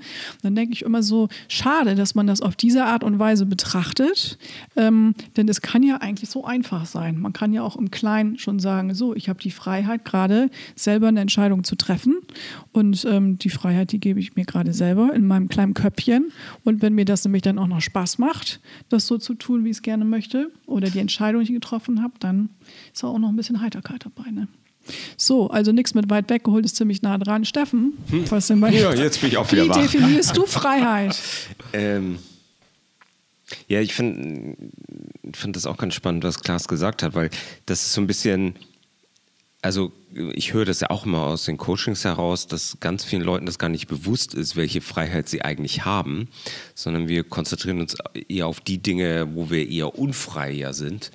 S3: denke ich immer so, schade, dass man das auf diese Art und Weise betrachtet. Ähm, denn es kann ja eigentlich so einfach sein. Man kann ja auch im Kleinen schon sagen, so, ich habe die Freiheit, gerade selber eine Entscheidung zu treffen. Und ähm, die Freiheit, die gebe ich mir gerade selber in meinem kleinen Köpfchen. Und wenn mir das nämlich dann auch noch Spaß macht, das so zu tun, wie ich es gerne möchte, oder die Entscheidung, die ich getroffen habe, dann ist auch noch ein bisschen Heiterkeit dabei. Ne? So, also nichts mit weit weggeholt, ist ziemlich nah dran. Steffen, was denn bei
S1: Ja, jetzt bin ich auch wieder
S3: Wie
S1: wach.
S3: definierst du Freiheit?
S1: Ähm, ja, ich finde find das auch ganz spannend, was Klaas gesagt hat, weil das ist so ein bisschen, also ich höre das ja auch immer aus den Coachings heraus, dass ganz vielen Leuten das gar nicht bewusst ist, welche Freiheit sie eigentlich haben, sondern wir konzentrieren uns eher auf die Dinge, wo wir eher unfrei ja sind.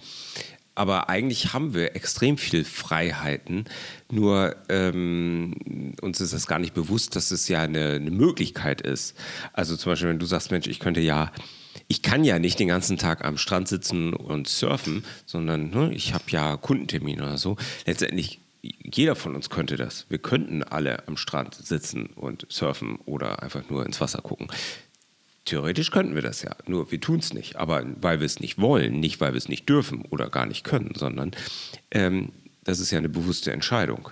S1: Aber eigentlich haben wir extrem viel Freiheiten, nur ähm, uns ist das gar nicht bewusst, dass es ja eine, eine Möglichkeit ist. Also zum Beispiel, wenn du sagst, Mensch, ich könnte ja, ich kann ja nicht den ganzen Tag am Strand sitzen und surfen, sondern ne, ich habe ja Kundentermine oder so. Letztendlich, jeder von uns könnte das. Wir könnten alle am Strand sitzen und surfen oder einfach nur ins Wasser gucken. Theoretisch könnten wir das ja, nur wir tun es nicht. Aber weil wir es nicht wollen, nicht weil wir es nicht dürfen oder gar nicht können, sondern ähm, das ist ja eine bewusste Entscheidung.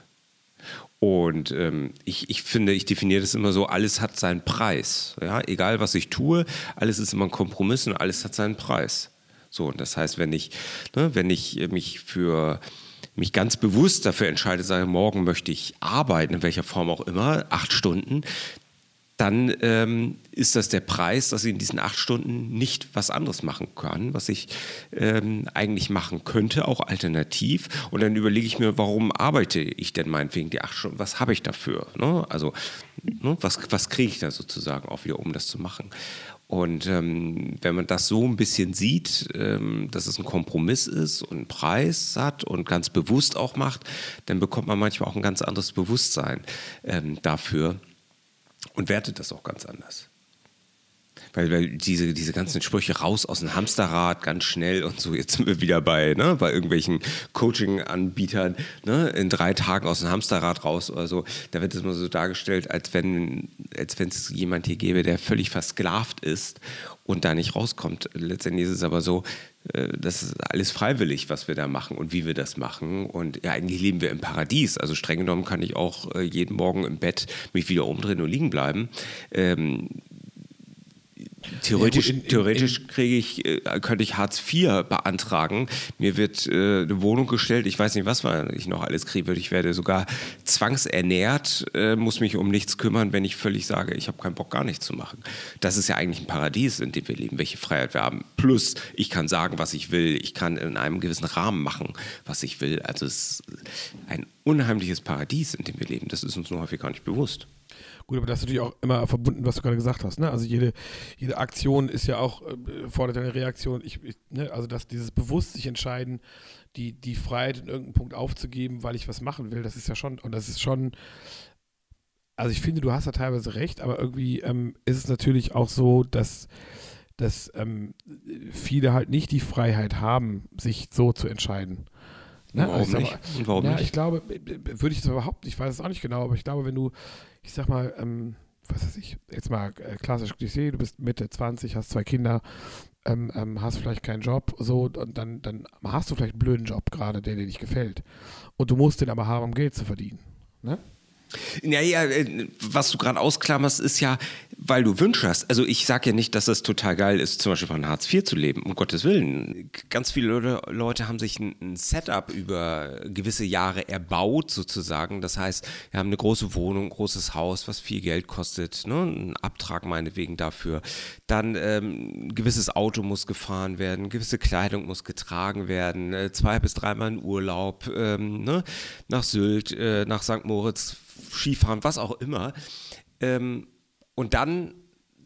S1: Und ähm, ich, ich finde, ich definiere das immer so, alles hat seinen Preis. Ja? Egal, was ich tue, alles ist immer ein Kompromiss und alles hat seinen Preis. So, und das heißt, wenn ich, ne, wenn ich mich für mich ganz bewusst dafür entscheide, sage, morgen möchte ich arbeiten, in welcher Form auch immer, acht Stunden, dann ähm, ist das der Preis, dass ich in diesen acht Stunden nicht was anderes machen kann, was ich ähm, eigentlich machen könnte, auch alternativ. Und dann überlege ich mir, warum arbeite ich denn meinetwegen die acht Stunden? Was habe ich dafür? Ne? Also, ne? was, was kriege ich da sozusagen auch wieder, um das zu machen? Und ähm, wenn man das so ein bisschen sieht, ähm, dass es ein Kompromiss ist und einen Preis hat und ganz bewusst auch macht, dann bekommt man manchmal auch ein ganz anderes Bewusstsein ähm, dafür und wertet das auch ganz anders. Weil, weil diese, diese ganzen Sprüche raus aus dem Hamsterrad ganz schnell und so, jetzt sind wir wieder bei, ne, bei irgendwelchen Coaching-Anbietern, ne, in drei Tagen aus dem Hamsterrad raus oder so, da wird es immer so dargestellt, als wenn als es jemand hier gäbe, der völlig versklavt ist und da nicht rauskommt. Letztendlich ist es aber so, äh, das ist alles freiwillig, was wir da machen und wie wir das machen. Und ja, eigentlich leben wir im Paradies. Also streng genommen kann ich auch äh, jeden Morgen im Bett mich wieder umdrehen und liegen bleiben. Ähm, Theoretisch, ja, theoretisch kriege ich, äh, könnte ich Hartz IV beantragen. Mir wird äh, eine Wohnung gestellt. Ich weiß nicht, was ich noch alles kriege. Ich werde sogar zwangsernährt, äh, muss mich um nichts kümmern, wenn ich völlig sage, ich habe keinen Bock, gar nichts zu machen. Das ist ja eigentlich ein Paradies, in dem wir leben, welche Freiheit wir haben. Plus, ich kann sagen, was ich will. Ich kann in einem gewissen Rahmen machen, was ich will. Also es ist ein unheimliches Paradies, in dem wir leben. Das ist uns nur häufig gar nicht bewusst.
S2: Gut, aber das ist natürlich auch immer verbunden, was du gerade gesagt hast. Ne? Also jede, jede Aktion ist ja auch, äh, fordert eine Reaktion. Ich, ich, ne? Also dass dieses bewusst sich entscheiden, die, die Freiheit in irgendeinem Punkt aufzugeben, weil ich was machen will, das ist ja schon, und das ist schon, also ich finde, du hast da teilweise recht, aber irgendwie ähm, ist es natürlich auch so, dass, dass ähm, viele halt nicht die Freiheit haben, sich so zu entscheiden.
S1: Ne? Warum also nicht?
S2: Und warum ja, nicht? Ich glaube, würde ich das überhaupt nicht, ich weiß es auch nicht genau, aber ich glaube, wenn du, ich sag mal, ähm, was weiß ich, jetzt mal äh, klassisch Klischee, du bist Mitte 20, hast zwei Kinder, ähm, ähm, hast vielleicht keinen Job, so, und dann, dann hast du vielleicht einen blöden Job gerade, der dir nicht gefällt. Und du musst den aber haben, um Geld zu verdienen. Ne?
S1: Naja, äh, was du gerade ausklammerst, ist ja, weil du Wünsche hast. Also ich sage ja nicht, dass es total geil ist, zum Beispiel von Hartz IV zu leben, um Gottes Willen. Ganz viele Leute haben sich ein Setup über gewisse Jahre erbaut, sozusagen. Das heißt, wir haben eine große Wohnung, ein großes Haus, was viel Geld kostet, ne? ein Abtrag meinetwegen dafür. Dann ähm, ein gewisses Auto muss gefahren werden, gewisse Kleidung muss getragen werden, äh, zwei bis dreimal in Urlaub, ähm, ne? nach Sylt, äh, nach St. Moritz Skifahren, was auch immer. Ähm, und dann,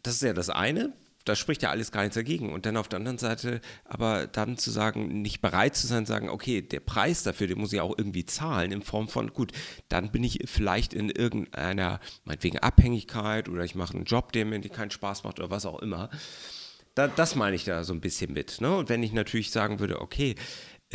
S1: das ist ja das eine, da spricht ja alles gar nichts dagegen. Und dann auf der anderen Seite, aber dann zu sagen, nicht bereit zu sein, sagen, okay, der Preis dafür, den muss ich auch irgendwie zahlen, in Form von, gut, dann bin ich vielleicht in irgendeiner, meinetwegen Abhängigkeit oder ich mache einen Job, der mir keinen Spaß macht oder was auch immer. Da, das meine ich da so ein bisschen mit. Ne? Und wenn ich natürlich sagen würde, okay,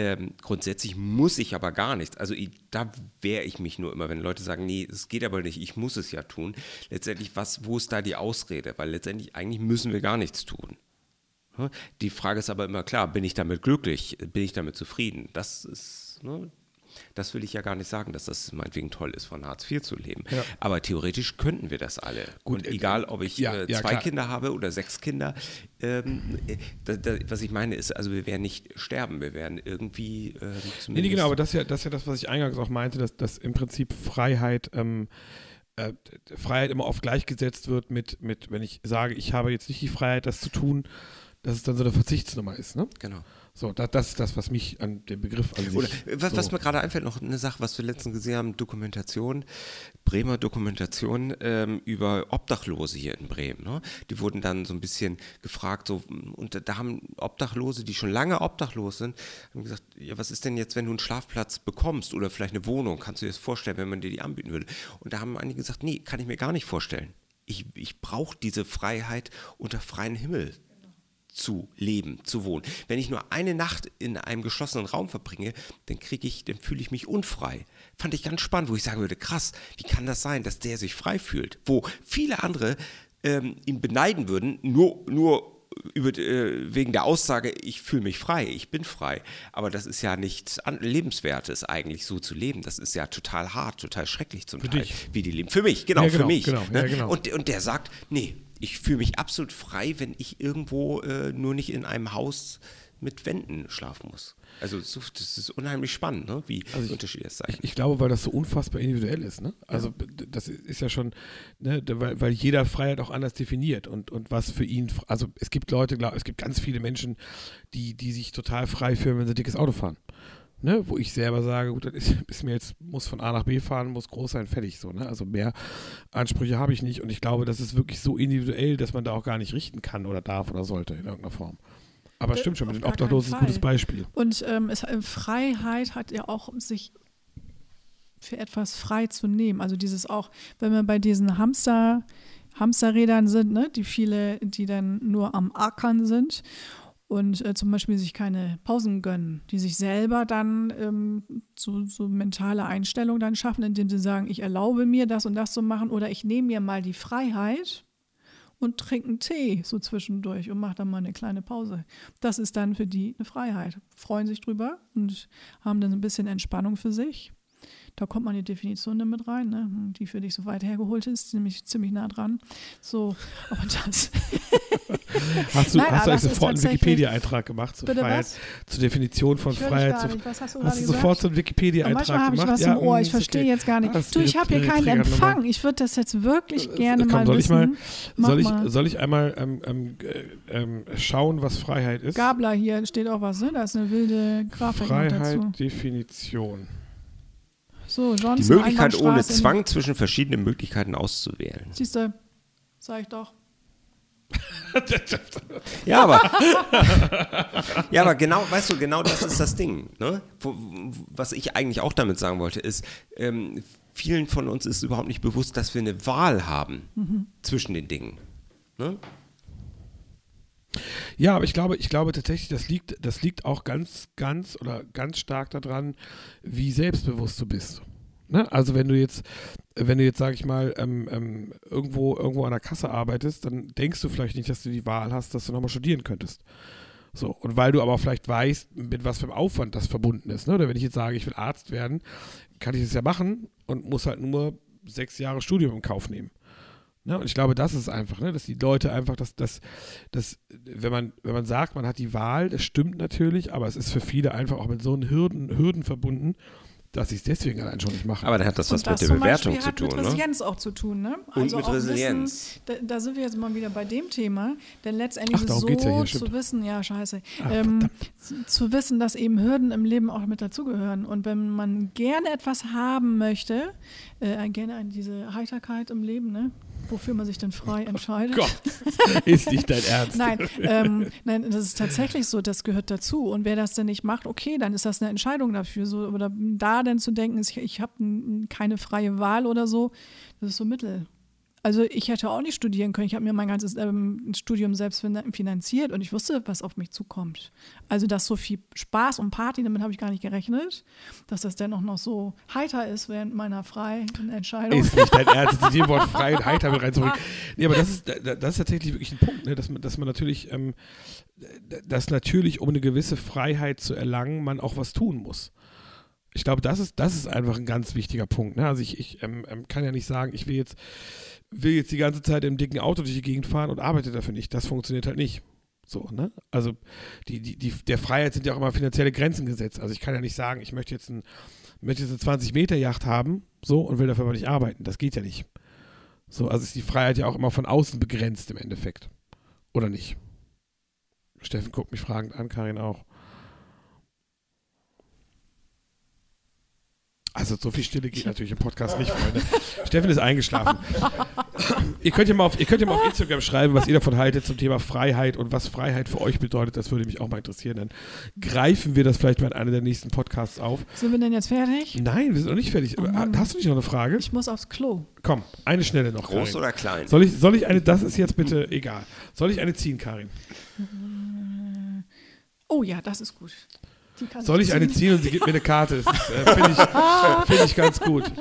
S1: ähm, grundsätzlich muss ich aber gar nichts. Also ich, da wehre ich mich nur immer, wenn Leute sagen, nee, es geht aber nicht, ich muss es ja tun. Letztendlich, was, wo ist da die Ausrede? Weil letztendlich eigentlich müssen wir gar nichts tun. Die Frage ist aber immer klar, bin ich damit glücklich? Bin ich damit zufrieden? Das ist, ne, das will ich ja gar nicht sagen, dass das meinetwegen toll ist, von Hartz IV zu leben. Ja. Aber theoretisch könnten wir das alle. Gut, Und äh, egal, ob ich ja, äh, zwei ja, Kinder habe oder sechs Kinder, ähm, äh, da, da, was ich meine ist, also wir werden nicht sterben, wir werden irgendwie äh,
S2: zumindest... Nee, nee, genau, aber das ist, ja, das ist ja das, was ich eingangs auch meinte, dass, dass im Prinzip Freiheit... Ähm, äh, Freiheit immer oft gleichgesetzt wird mit, mit, wenn ich sage, ich habe jetzt nicht die Freiheit, das zu tun, dass es dann so eine Verzichtsnummer ist. Ne?
S1: Genau.
S2: So, das, das ist das, was mich an dem Begriff an sich.
S1: Oder was, so. was mir gerade einfällt, noch eine Sache, was wir letztens gesehen haben: Dokumentation, Bremer Dokumentation ähm, über Obdachlose hier in Bremen. Ne? Die wurden dann so ein bisschen gefragt, so, und da haben Obdachlose, die schon lange obdachlos sind, haben gesagt: Ja, was ist denn jetzt, wenn du einen Schlafplatz bekommst oder vielleicht eine Wohnung? Kannst du dir das vorstellen, wenn man dir die anbieten würde? Und da haben einige gesagt: Nee, kann ich mir gar nicht vorstellen. Ich, ich brauche diese Freiheit unter freiem Himmel zu leben, zu wohnen. Wenn ich nur eine Nacht in einem geschlossenen Raum verbringe, dann kriege ich, dann fühle ich mich unfrei. Fand ich ganz spannend, wo ich sagen würde, krass, wie kann das sein, dass der sich frei fühlt? Wo viele andere ähm, ihn beneiden würden, nur, nur über, äh, wegen der Aussage, ich fühle mich frei, ich bin frei. Aber das ist ja nichts Lebenswertes eigentlich, so zu leben. Das ist ja total hart, total schrecklich zum
S2: Für
S1: Teil,
S2: dich.
S1: wie die leben. Für mich, genau,
S2: Ja,
S1: für
S2: genau,
S1: mich.
S2: genau,
S1: ne?
S2: ja, genau.
S1: Und, und der sagt, nee, ich fühle mich absolut frei, wenn ich irgendwo äh, nur nicht in einem Haus mit Wänden schlafen muss. Also so, das ist unheimlich spannend, ne? wie unterschiedlich das sein
S2: Ich, ich glaube, weil das so unfassbar individuell ist. Ne? Also d- das ist ja schon, ne, weil, weil jeder Freiheit auch anders definiert und, und was für ihn, also es gibt Leute, glaub, es gibt ganz viele Menschen, die, die sich total frei fühlen, wenn sie dickes Auto fahren. Ne, wo ich selber sage, gut, das ist, ist mir jetzt, muss von A nach B fahren, muss groß sein, fertig so. Ne? Also mehr Ansprüche habe ich nicht und ich glaube, das ist wirklich so individuell, dass man da auch gar nicht richten kann oder darf oder sollte in irgendeiner Form. Aber stimmt schon, mit den Obdachlosen ist ein gutes. Beispiel.
S3: Und ähm, es, äh, Freiheit hat ja auch sich für etwas frei zu nehmen. Also dieses auch, wenn wir bei diesen Hamster, Hamsterrädern sind, ne, die viele, die dann nur am Ackern sind und äh, zum Beispiel sich keine Pausen gönnen, die sich selber dann ähm, so, so mentale Einstellung dann schaffen, indem sie sagen, ich erlaube mir das und das zu machen oder ich nehme mir mal die Freiheit und trinke einen Tee so zwischendurch und mache dann mal eine kleine Pause. Das ist dann für die eine Freiheit. Freuen sich drüber und haben dann ein bisschen Entspannung für sich. Da kommt man die Definition dann mit rein, ne? die für dich so weit hergeholt ist, nämlich ziemlich nah dran. So, aber das.
S2: Hast du,
S3: Nein,
S2: hast du eigentlich sofort einen Wikipedia-Eintrag gemacht zur
S3: Bitte
S2: Freiheit,
S3: was?
S2: zur Definition von
S3: Ich
S2: Freiheit? Zu,
S3: hast du
S2: hast du sofort so einen Wikipedia-Eintrag
S3: manchmal habe
S2: gemacht?
S3: ich was im Ohr,
S2: mm,
S3: ich verstehe
S2: okay.
S3: jetzt gar nicht. Du, ich habe hier keinen. Empfang. Ich würde das jetzt wirklich gerne
S2: Komm,
S3: mal
S2: soll ich
S3: wissen.
S2: mal,
S3: Mach
S2: soll ich,
S3: mal.
S2: soll ich einmal ähm, ähm, äh, ähm, schauen, was Freiheit ist?
S3: Gabler hier steht auch was, ne? Da ist eine wilde Grafik noch dazu.
S2: Freiheit, Definition.
S3: So, Johnson,
S1: Die Möglichkeit, ohne Zwang zwischen verschiedenen Möglichkeiten auszuwählen.
S3: Siehst du, sag ich doch.
S1: Ja, aber, ja, aber genau, weißt du, genau das ist das Ding. Ne? Was ich eigentlich auch damit sagen wollte, ist, ähm, vielen von uns ist überhaupt nicht bewusst, dass wir eine Wahl haben zwischen den Dingen. Ne?
S2: Ja, aber ich glaube, ich glaube tatsächlich, das liegt, das liegt auch ganz, ganz oder ganz stark daran, wie selbstbewusst du bist. Ne? Also wenn du jetzt, wenn du jetzt, sag ich mal, ähm, ähm, irgendwo, irgendwo an der Kasse arbeitest, dann denkst du vielleicht nicht, dass du die Wahl hast, dass du nochmal studieren könntest. So, und weil du aber vielleicht weißt, mit was für einem Aufwand das verbunden ist, ne? Oder wenn ich jetzt sage, ich will Arzt werden, kann ich das ja machen und muss halt nur sechs Jahre Studium in Kauf nehmen. Ne? Und ich glaube, das ist einfach, ne? dass die Leute einfach, dass, dass, dass wenn, man, wenn man sagt, man hat die Wahl, das stimmt natürlich, aber es ist für viele einfach auch mit so einen Hürden, Hürden verbunden, dass sie es deswegen allein schon nicht machen.
S1: Aber dann hat das was
S3: Und
S1: mit der Bewertung
S3: Beispiel
S1: zu
S3: hat
S1: tun.
S3: mit
S1: Ne?
S3: Resilienz auch zu tun, ne?
S1: Und mit
S3: auch
S1: Resilienz.
S3: Wissen, da, da sind wir jetzt mal wieder bei dem Thema, denn letztendlich
S2: Ach,
S3: ist so
S2: ja hier,
S3: zu wissen, ja scheiße,
S2: Ach,
S3: ähm, zu, wissen, dass eben Hürden im Leben auch mit dazugehören und wenn man gerne etwas haben möchte, äh, gerne diese Heiterkeit im Leben, ne? Wofür man sich dann frei entscheidet.
S2: Gott, ist nicht dein Ernst.
S3: Nein, ähm, nein, das ist tatsächlich so, das gehört dazu. Und wer das denn nicht macht, okay, dann ist das eine Entscheidung dafür. So, oder da dann zu denken, ich, ich habe keine freie Wahl oder so, das ist so Mittel. Also ich hätte auch nicht studieren können. Ich habe mir mein ganzes ähm, Studium selbst fin- finanziert und ich wusste, was auf mich zukommt. Also dass so viel Spaß und Party, damit habe ich gar nicht gerechnet, dass das dennoch noch so heiter ist während meiner freien Entscheidung.
S2: Ist nicht dein Ernst, dem Wort frei und heiter mit reinzubringen. Nee, aber das ist, da- das ist tatsächlich wirklich ein Punkt, ne? dass, man, dass man natürlich, ähm, dass natürlich, um eine gewisse Freiheit zu erlangen, man auch was tun muss. Ich glaube, das ist, das ist einfach ein ganz wichtiger Punkt. Ne? Also ich, ich ähm, ähm, kann ja nicht sagen, ich will jetzt, will jetzt die ganze Zeit im dicken Auto durch die Gegend fahren und arbeite dafür nicht. Das funktioniert halt nicht. So, ne? Also die, die, die, der Freiheit sind ja auch immer finanzielle Grenzen gesetzt. Also ich kann ja nicht sagen, ich möchte jetzt, ein, möchte jetzt eine 20-Meter-Yacht haben, so, und will dafür aber nicht arbeiten. Das geht ja nicht. So, also ist die Freiheit ja auch immer von außen begrenzt im Endeffekt. Oder nicht? Steffen guckt mich fragend an, Karin auch. Also so viel Stille geht natürlich im Podcast nicht, Freunde. Steffen ist eingeschlafen. ihr, könnt ja mal auf, ihr könnt ja mal auf Instagram schreiben, was ihr davon haltet zum Thema Freiheit und was Freiheit für euch bedeutet. Das würde mich auch mal interessieren. Dann greifen wir das vielleicht mal in einer der nächsten Podcasts auf.
S3: Sind wir denn jetzt fertig?
S2: Nein, wir sind noch nicht fertig. Hast du nicht noch eine Frage?
S3: Ich muss aufs Klo.
S2: Komm, eine schnelle noch.
S1: Groß
S2: Karin.
S1: oder klein?
S2: Soll ich, soll ich eine, das ist jetzt bitte egal. Soll ich eine ziehen, Karin?
S3: Oh ja, das ist gut.
S2: Soll ich eine
S3: ziehen.
S2: ziehen und sie gibt mir eine Karte? Äh, Finde ich, find ich ganz gut.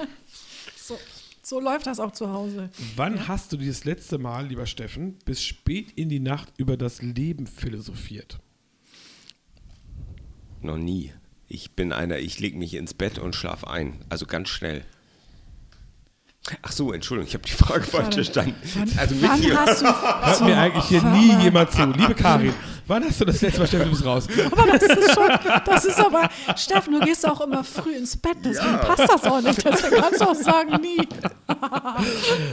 S3: So, So läuft das auch zu Hause.
S2: Wann hast du dieses letzte Mal, lieber Steffen, bis spät in die Nacht über das Leben philosophiert?
S1: Noch nie. Ich bin einer, ich lege mich ins Bett und schlafe ein. Also ganz schnell. Ach so, Entschuldigung, ich habe die Frage falsch verstanden.
S3: Wann,
S1: Also mit
S3: wann
S1: dir.
S3: hast du.
S2: Hört mir eigentlich hier nie jemand zu. Liebe Karin, wann hast du das letzte Mal, Steffen, du bist raus?
S3: Aber das ist schon, das ist aber, Steffen, du gehst auch immer früh ins Bett, deswegen passt das auch nicht. Deswegen kannst du auch sagen, nie.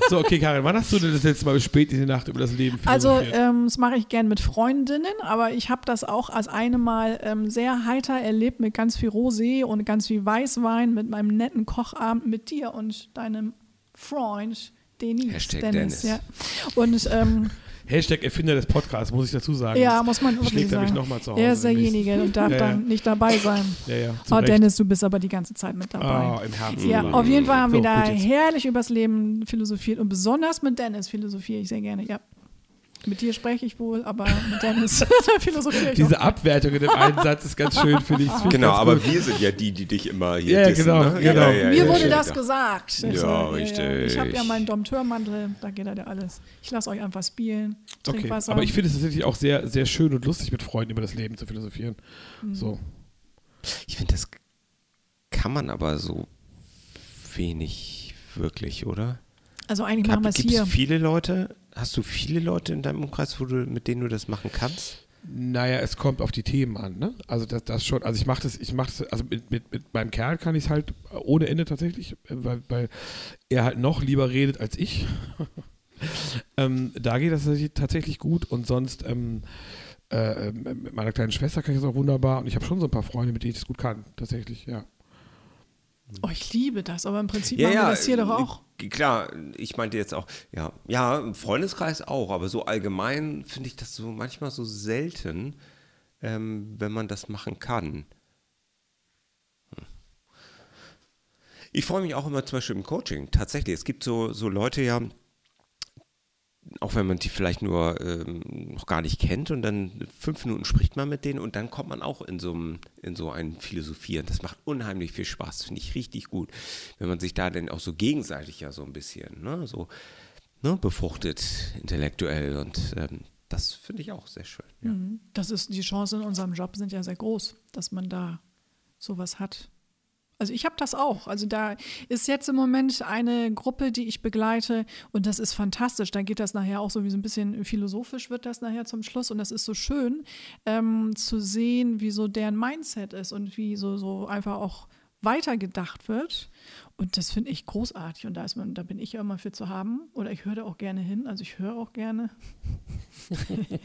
S2: So, okay, Karin, wann hast du denn das letzte Mal spät in die Nacht über das Leben
S3: Also, ähm, das mache ich gern mit Freundinnen, aber ich habe das auch als eine Mal ähm, sehr heiter erlebt mit ganz viel Rosé und ganz viel Weißwein, mit meinem netten Kochabend mit dir und deinem Freund Denis.
S1: Hashtag
S3: Dennis,
S1: Dennis.
S3: Ja. Und ähm,
S2: Hashtag Erfinder des Podcasts, muss ich dazu sagen.
S3: ja, muss man wirklich
S2: schlägt er mich
S3: sagen.
S2: noch mal zu Hause
S3: er ist derjenige und darf
S2: Ja, ja.
S3: dann nicht dabei sein.
S2: Ja, ja,
S3: Oh,
S2: Recht.
S3: Dennis, du bist aber die ganze Zeit mit dabei.
S2: Oh, im Herzen.
S3: Ja, auf jeden Fall haben
S2: So,
S3: wir da herrlich übers Leben philosophiert und besonders mit Dennis philosophiere ich sehr gerne, ja. Mit dir spreche ich wohl, aber mit Dennis philosophiere ich
S2: Diese
S3: auch.
S2: Abwertung in dem einen Satz ist ganz schön, finde ich. Find
S1: Genau,
S2: ganz
S1: aber
S2: gut.
S1: wir sind ja die, die dich immer hier
S2: Ja,
S1: dissen,
S2: genau,
S1: ne?
S2: genau.
S3: Mir
S2: ja,
S3: wurde
S2: ja,
S3: das gesagt.
S1: Ja,
S3: Also,
S1: richtig.
S3: Ich habe ja meinen Dompteurmantel, da geht halt ja alles. Ich lasse euch einfach spielen, trink
S2: Okay,
S3: Wasser.
S2: aber ich finde es tatsächlich auch sehr, sehr schön und lustig, mit Freunden über das Leben zu philosophieren.
S3: Mhm.
S2: So.
S1: Ich finde, das kann man aber so wenig wirklich, oder?
S3: Also eigentlich machen wir es
S1: Gibt es
S3: hier.
S1: viele Leute? Hast du viele Leute in deinem Umkreis, wo du, mit denen du das machen kannst?
S2: Naja, es kommt auf die Themen an, ne? Also das, das schon, also ich mache das, ich mache das, also mit, mit, mit meinem Kerl kann ich es halt ohne Ende tatsächlich, äh, weil, weil er halt noch lieber redet als ich. ähm, da geht das tatsächlich- gut und sonst ähm, äh, ähm, mit meiner kleinen Schwester kann ich das auch wunderbar und ich habe schon so ein paar Freunde, mit denen ich das gut kann, tatsächlich, ja.
S3: Oh, ich liebe das, aber im Prinzip machen wir das hier doch
S1: äh,
S3: auch.
S1: Klar, ich meinte jetzt auch, ja, ja, im Freundeskreis auch, aber so allgemein finde ich das so manchmal so selten, ähm, wenn man das machen kann. Hm. Ich freue mich auch immer zum Beispiel im Coaching. Tatsächlich, es gibt so, so Leute ja, auch wenn man die vielleicht nur ähm, noch gar nicht kennt und dann fünf Minuten spricht man mit denen und dann kommt man auch in so, einem, in so ein Philosophieren. Das macht unheimlich viel Spaß, finde ich richtig gut, wenn man sich da dann auch so gegenseitig ja so ein bisschen ne, so ne, befruchtet intellektuell und ähm, das finde ich auch sehr schön. Ja.
S3: Mhm. Das ist, die Chancen in unserem Job sind ja sehr groß, dass man da sowas hat. Also ich habe das auch. Also da ist jetzt im Moment eine Gruppe, die ich begleite und das ist fantastisch. Da geht das nachher auch so wie so ein bisschen philosophisch wird das nachher zum Schluss und das ist so schön ähm, zu sehen, wie so deren Mindset ist und wie so, so einfach auch weitergedacht wird. Und das finde ich großartig und da ist man, da bin ich ja immer für zu haben oder ich höre da auch gerne hin. Also ich höre auch gerne.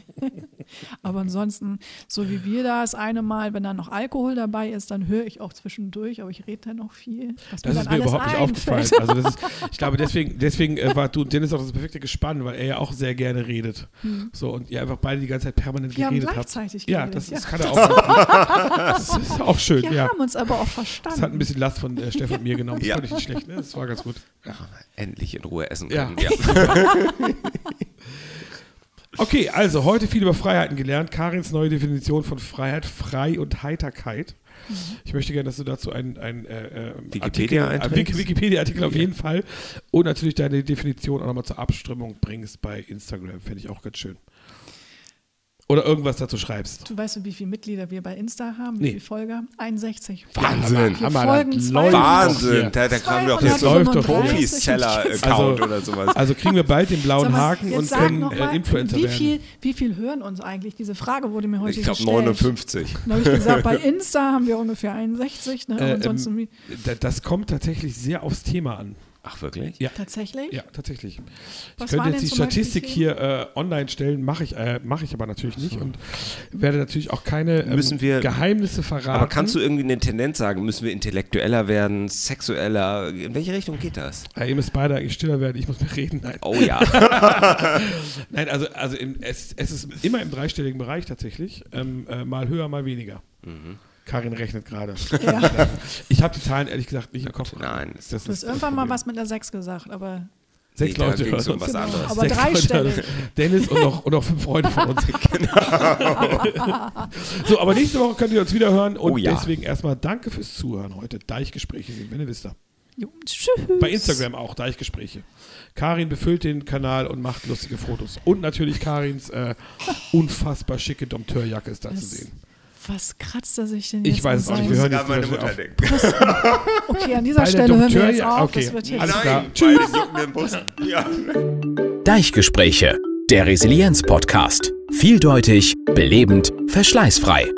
S3: Aber ansonsten, so wie wir das eine Mal, wenn da noch Alkohol dabei ist, dann höre ich auch zwischendurch, aber ich rede dann noch viel.
S2: Das ist
S3: dann
S2: mir überhaupt nicht aufgefallen. Also das ist, ich glaube, deswegen, deswegen äh, war du und Dennis auch das perfekte Gespann, weil er ja auch sehr gerne redet. So, und ihr einfach beide die ganze Zeit permanent
S3: Hm. Wir
S2: geredet habt.
S3: gleichzeitig
S2: Ja,
S3: geredet,
S2: das,
S3: ja.
S2: das kann er auch. das ist auch schön,
S3: Wir
S2: ja.
S3: haben uns aber auch
S2: Das hat ein bisschen Last von äh, Steffen und mir genommen. Das
S1: Ja.
S2: fand ich nicht schlecht. Ne? Das war ganz gut. Ja.
S1: Endlich in Ruhe essen können. Ja.
S2: Okay, also heute viel über Freiheiten gelernt. Karins neue Definition von Freiheit, Frei und Heiterkeit. Ich möchte gerne, dass du dazu einen, einen äh, äh,
S1: Wikipedia
S2: Wikipedia-Artikel auf jeden Fall und natürlich deine Definition auch nochmal zur Abstimmung bringst bei Instagram. Fände ich auch ganz schön. Oder irgendwas dazu schreibst.
S3: Du weißt, wie viele Mitglieder wir bei Insta haben? Wie
S2: Nee.
S3: viele Folger? 61.
S1: Wahnsinn.
S3: Wir
S2: Hammer,
S3: folgen
S2: läuft doch
S1: Wahnsinn, da, da kam doch jetzt so
S3: 235.
S1: ein Profis-Seller-Account
S2: Also-
S1: oder sowas.
S2: Also kriegen wir bald den blauen
S3: mal,
S2: Haken
S3: jetzt
S2: und
S3: sag
S2: können
S3: noch
S2: äh,
S3: mal,
S2: Influencer
S3: wie
S2: werden.
S3: viel, wie viel hören uns eigentlich? Diese Frage wurde mir heute
S1: Ich glaube
S3: gestellt.
S1: 59.
S3: Dann habe ich gesagt, bei Insta haben wir ungefähr 61. Ne?
S2: Äh, ähm, Das kommt tatsächlich sehr aufs Thema an.
S1: Ach, wirklich?
S2: Ja.
S3: Tatsächlich?
S2: Ja, tatsächlich.
S3: Was
S2: ich könnte jetzt die Statistik hier äh, online stellen, mache ich, äh, mache ich aber natürlich nicht und werde natürlich auch keine ähm,
S1: Müssen wir-
S2: Geheimnisse verraten.
S1: Aber kannst du irgendwie eine Tendenz sagen? Müssen wir intellektueller werden, sexueller? In welche Richtung geht das?
S2: Ja, ihr müsst beide eigentlich stiller werden, ich muss mehr reden. Nein,
S1: Oh ja.
S2: Nein also, also im, es, es ist immer im dreistelligen Bereich tatsächlich. Ähm, äh, mal höher, mal weniger.
S1: Mhm.
S2: Karin rechnet gerade.
S3: Ja.
S2: Ich habe die Zahlen ehrlich gesagt nicht im Kopf.
S1: Nein.
S2: Das
S3: Du hast
S2: das
S3: irgendwann mal was mit einer 6 gesagt, aber
S2: Sechs
S1: Nee,
S2: Leute.
S1: ging's um was
S3: Genau.
S1: anderes.
S3: Aber
S2: Sechs
S3: drei
S2: Leute.
S3: Stellen.
S2: Dennis und noch, und noch fünf Freunde von uns. so, aber nächste Woche könnt ihr uns wieder hören und
S1: Oh ja.
S2: deswegen erstmal danke fürs Zuhören heute. Deichgespräche sind, wenn ihr wisst.
S3: Tschüss.
S2: Bei Instagram auch, Deichgespräche. Karin befüllt den Kanal und macht lustige Fotos. Und natürlich Karins äh, unfassbar schicke Dompteurjacke ist da zu
S3: Das-
S2: sehen.
S3: Was kratzt er sich denn
S2: Ich
S3: jetzt
S2: weiß
S3: an
S2: es auch nicht, wir hören jetzt
S1: meine Mutter
S2: auf.
S1: denkt.
S3: Okay, an dieser
S2: Bei
S3: Stelle hören wir jetzt auf.
S2: okay.
S3: Das wird jetzt
S2: Alles
S1: Nein,
S2: klar. Tschüss.
S1: Ja.
S4: Deichgespräche, der Resilienz-Podcast. Vieldeutig, belebend, verschleißfrei.